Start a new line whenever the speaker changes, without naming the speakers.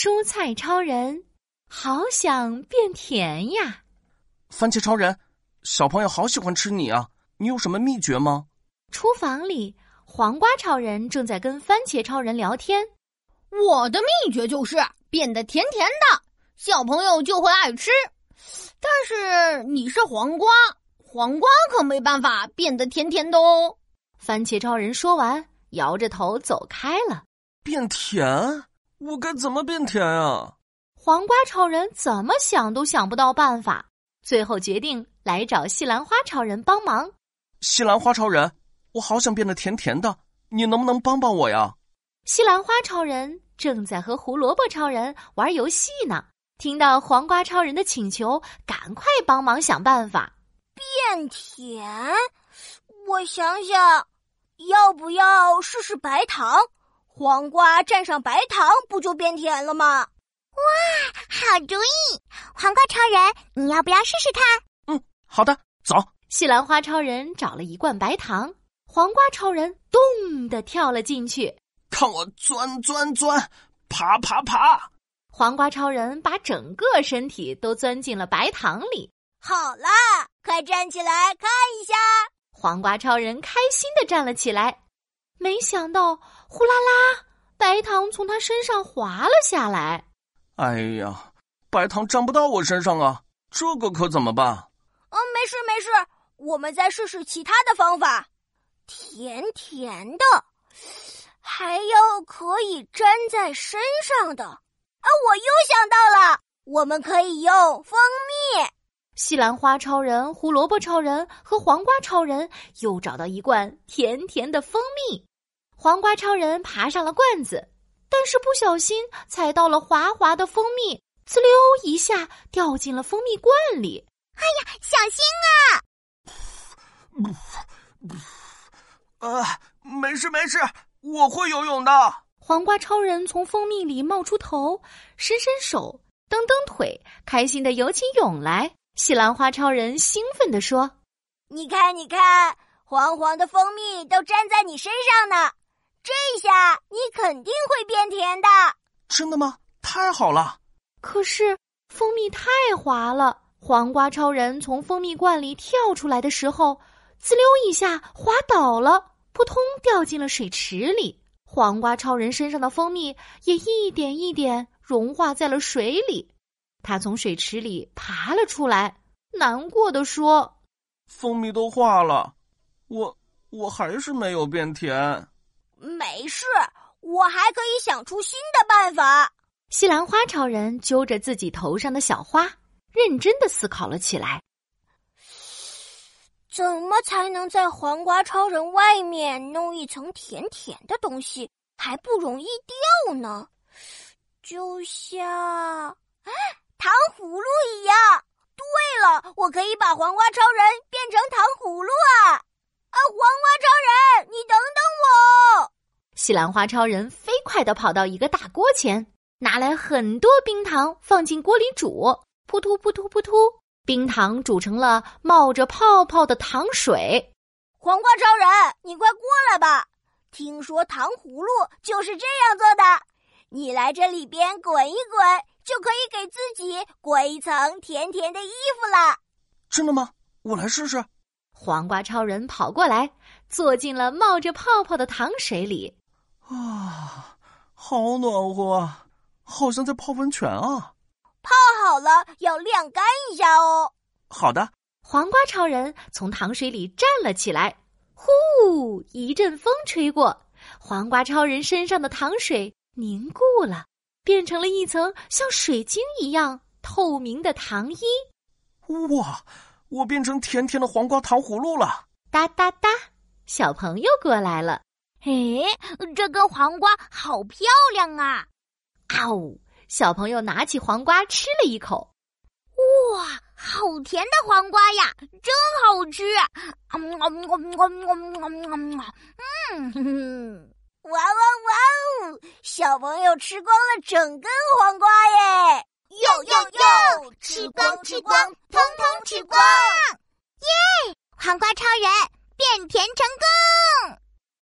蔬菜超人，好想变甜呀！
番茄超人，小朋友好喜欢吃你啊！你有什么秘诀吗？
厨房里，黄瓜超人正在跟番茄超人聊天。
我的秘诀就是变得甜甜的，小朋友就会爱吃。但是你是黄瓜，黄瓜可没办法变得甜甜的哦。
番茄超人说完，摇着头走开了。
变甜？我该怎么变甜啊？
黄瓜超人怎么想都想不到办法，最后决定来找西兰花超人帮忙。
西兰花超人，我好想变得甜甜的，你能不能帮帮我呀？
西兰花超人正在和胡萝卜超人玩游戏呢，听到黄瓜超人的请求，赶快帮忙想办法
变甜。我想想，要不要试试白糖？黄瓜蘸上白糖，不就变甜了吗？
哇，好主意！黄瓜超人，你要不要试试看？
嗯，好的，走。
西兰花超人找了一罐白糖，黄瓜超人咚的跳了进去，
看我钻钻钻，爬爬爬！
黄瓜超人把整个身体都钻进了白糖里。
好啦，快站起来看一下！
黄瓜超人开心的站了起来。没想到，呼啦啦，白糖从他身上滑了下来。
哎呀，白糖沾不到我身上啊，这个可怎么办？
嗯，没事没事，我们再试试其他的方法。甜甜的，还有可以粘在身上的。啊，我又想到了，我们可以用蜂蜜。
西兰花超人、胡萝卜超人和黄瓜超人又找到一罐甜甜的蜂蜜。黄瓜超人爬上了罐子，但是不小心踩到了滑滑的蜂蜜，滋溜一下掉进了蜂蜜罐里。
哎呀，小心
啊！啊，没事没事，我会游泳的。
黄瓜超人从蜂蜜里冒出头，伸伸手，蹬蹬腿，开心的游起泳来。西兰花超人兴奋地说：“
你看，你看，黄黄的蜂蜜都粘在你身上呢。”这下你肯定会变甜的，
真的吗？太好了！
可是蜂蜜太滑了，黄瓜超人从蜂蜜罐里跳出来的时候，滋溜一下滑倒了，扑通掉进了水池里。黄瓜超人身上的蜂蜜也一点一点融化在了水里。他从水池里爬了出来，难过的说：“
蜂蜜都化了，我我还是没有变甜。”
没事，我还可以想出新的办法。
西兰花超人揪着自己头上的小花，认真的思考了起来。
怎么才能在黄瓜超人外面弄一层甜甜的东西，还不容易掉呢？就像糖葫芦一样。对了，我可以把黄瓜超人变成糖葫芦啊！啊，黄瓜超人，你等等我！
西兰花超人飞快地跑到一个大锅前，拿来很多冰糖，放进锅里煮。扑突扑突扑突，冰糖煮成了冒着泡泡的糖水。
黄瓜超人，你快过来吧！听说糖葫芦就是这样做的。你来这里边滚一滚，就可以给自己裹一层甜甜的衣服了。
真的吗？我来试试。
黄瓜超人跑过来，坐进了冒着泡泡的糖水里。
啊，好暖和啊，好像在泡温泉啊！
泡好了要晾干一下哦。
好的。
黄瓜超人从糖水里站了起来，呼，一阵风吹过，黄瓜超人身上的糖水凝固了，变成了一层像水晶一样透明的糖衣。
哇，我变成甜甜的黄瓜糖葫芦了！
哒哒哒，小朋友过来了。
哎，这根黄瓜好漂亮啊！
啊呜！小朋友拿起黄瓜吃了一口，
哇，好甜的黄瓜呀，真好吃！嗯，
哇哇哇哦！小朋友吃光了整根黄瓜耶！
哟哟哟！吃光吃光，